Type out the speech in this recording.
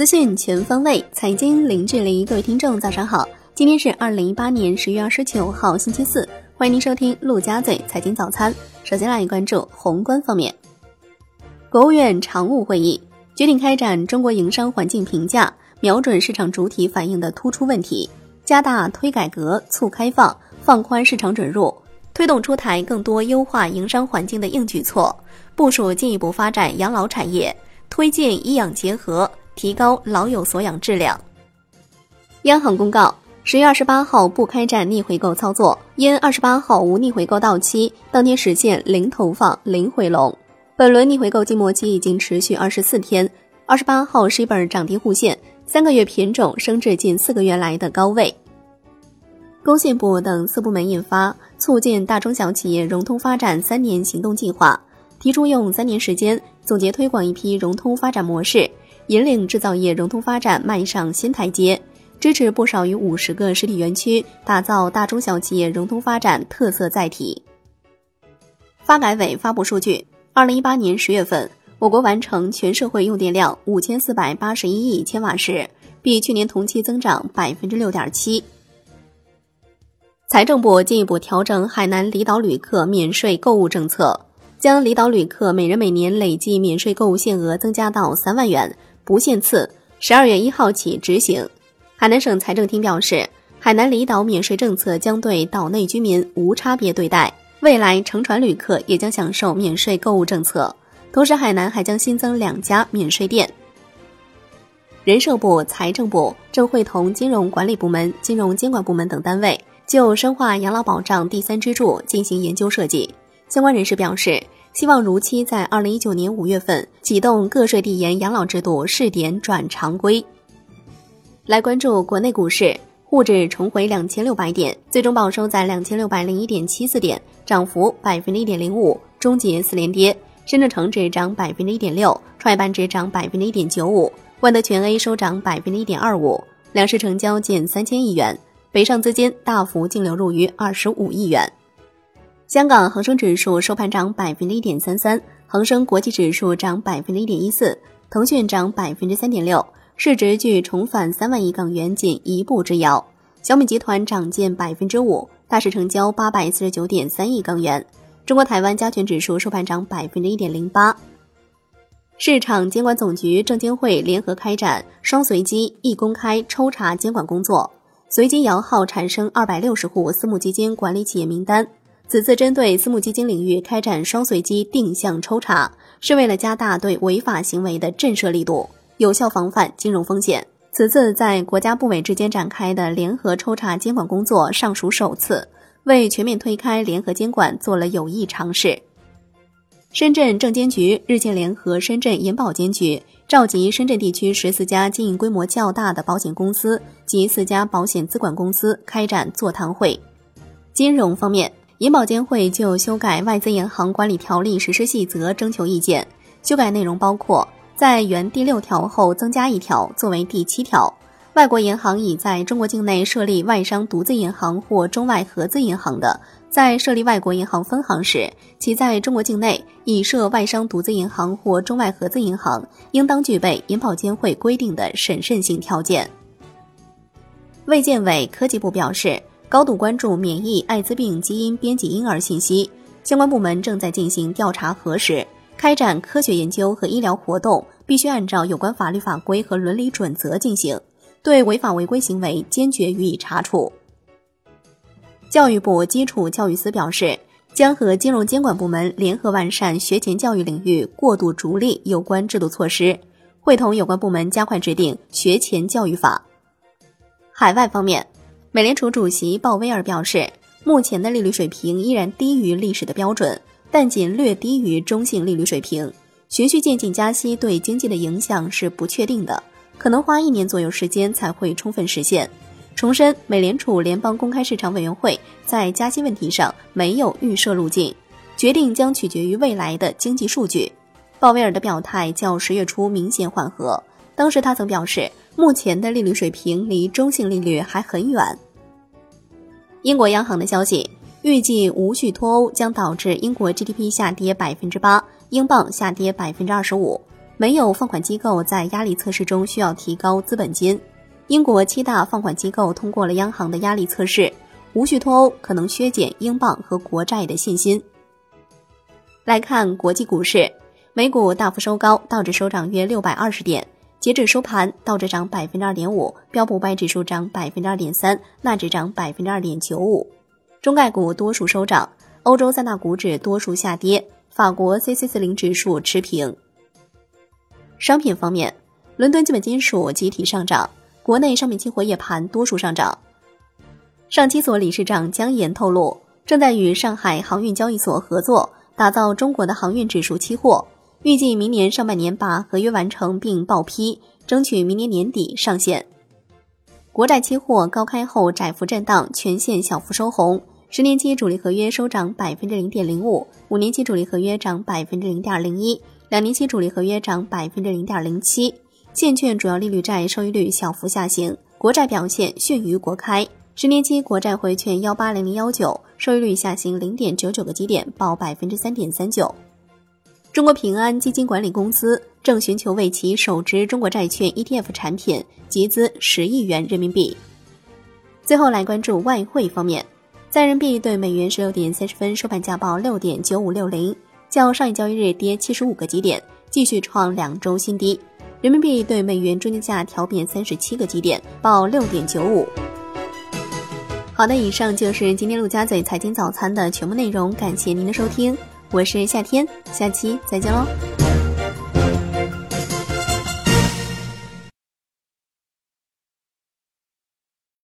资讯全方位，财经零距离。各位听众，早上好！今天是二零一八年十月二十九号，星期四。欢迎您收听陆家嘴财经早餐。首先来关注宏观方面，国务院常务会议决定开展中国营商环境评价，瞄准市场主体反映的突出问题，加大推改革、促开放、放宽市场准入，推动出台更多优化营商环境的硬举措，部署进一步发展养老产业，推进医养结合。提高老有所养质量。央行公告：十月二十八号不开展逆回购操作，因二十八号无逆回购到期，当天实现零投放、零回笼。本轮逆回购季末期已经持续二十四天，二十八号十本涨跌互现，三个月品种升至近四个月来的高位。工信部等四部门印发《促进大中小企业融通发展三年行动计划》，提出用三年时间总结推广一批融通发展模式。引领制造业融通发展迈上新台阶，支持不少于五十个实体园区打造大中小企业融通发展特色载体。发改委发布数据，二零一八年十月份，我国完成全社会用电量五千四百八十一亿千瓦时，比去年同期增长百分之六点七。财政部进一步调整海南离岛旅客免税购物政策，将离岛旅客每人每年累计免税购物限额增加到三万元。不限次，十二月一号起执行。海南省财政厅表示，海南离岛免税政策将对岛内居民无差别对待，未来乘船旅客也将享受免税购物政策。同时，海南还将新增两家免税店。人社部、财政部正会同金融管理部门、金融监管部门等单位就深化养老保障第三支柱进行研究设计。相关人士表示。希望如期在二零一九年五月份启动个税递延养老制度试点转常规。来关注国内股市，沪指重回两千六百点，最终报收在两千六百零一点七四点，涨幅百分之一点零五，终结四连跌。深圳成指涨百分之一点六，创业板指涨百分之一点九五，万德全 A 收涨百分之一点二五，两市成交近三千亿元，北上资金大幅净流入逾二十五亿元。香港恒生指数收盘涨百分之一点三三，恒生国际指数涨百分之一点一四，腾讯涨百分之三点六，市值距重返三万亿港元仅一步之遥。小米集团涨近百分之五，大市成交八百四十九点三亿港元。中国台湾加权指数收盘涨百分之一点零八。市场监管总局、证监会联合开展双随机、一公开抽查监管工作，随机摇号产生二百六十户私募基金管理企业名单。此次针对私募基金领域开展双随机定向抽查，是为了加大对违法行为的震慑力度，有效防范金融风险。此次在国家部委之间展开的联合抽查监管工作尚属首次，为全面推开联合监管做了有益尝试。深圳证监局日前联合深圳银保监局，召集深圳地区十四家经营规模较大的保险公司及四家保险资管公司开展座谈会。金融方面。银保监会就修改外资银行管理条例实施细则征求意见，修改内容包括在原第六条后增加一条，作为第七条：外国银行已在中国境内设立外商独资银行或中外合资银行的，在设立外国银行分行时，其在中国境内已设外商独资银行或中外合资银行，应当具备银保监会规定的审慎性条件。卫健委科技部表示。高度关注免疫艾滋病基因编辑婴儿信息，相关部门正在进行调查核实。开展科学研究和医疗活动必须按照有关法律法规和伦理准则进行，对违法违规行为坚决予以查处。教育部基础教育司表示，将和金融监管部门联合完善学前教育领域过度逐利有关制度措施，会同有关部门加快制定学前教育法。海外方面。美联储主席鲍威尔表示，目前的利率水平依然低于历史的标准，但仅略低于中性利率水平。循序渐进加息对经济的影响是不确定的，可能花一年左右时间才会充分实现。重申，美联储联邦公开市场委员会在加息问题上没有预设路径，决定将取决于未来的经济数据。鲍威尔的表态较十月初明显缓和。当时他曾表示，目前的利率水平离中性利率还很远。英国央行的消息预计，无序脱欧将导致英国 GDP 下跌百分之八，英镑下跌百分之二十五。没有放款机构在压力测试中需要提高资本金。英国七大放款机构通过了央行的压力测试，无序脱欧可能削减英镑和国债的信心。来看国际股市，美股大幅收高，道指收涨约六百二十点。截止收盘，道指涨百分之二点五，标普五百指数涨百分之二点三，纳指涨百分之二点九五。中概股多数收涨，欧洲三大股指多数下跌，法国 C C 四零指数持平。商品方面，伦敦基本金属集体上涨，国内商品期货夜盘多数上涨。上期所理事长江岩透露，正在与上海航运交易所合作，打造中国的航运指数期货。预计明年上半年把合约完成并报批，争取明年年底上线。国债期货高开后窄幅震荡，全线小幅收红。十年期主力合约收涨百分之零点零五，五年期主力合约涨百分之零点零一，两年期主力合约涨百分之零点零七。现券主要利率债收益率小幅下行，国债表现逊于国开。十年期国债回券幺八零零幺九，收益率下行零点九九个基点，报百分之三点三九。中国平安基金管理公司正寻求为其首支中国债券 ETF 产品集资十亿元人民币。最后来关注外汇方面，在人民币对美元十六点三十分收盘价报六点九五六零，较上一交易日跌七十五个基点，继续创两周新低。人民币对美元中间价调贬三十七个基点，报六点九五。好的，以上就是今天陆家嘴财经早餐的全部内容，感谢您的收听。我是夏天，下期再见喽。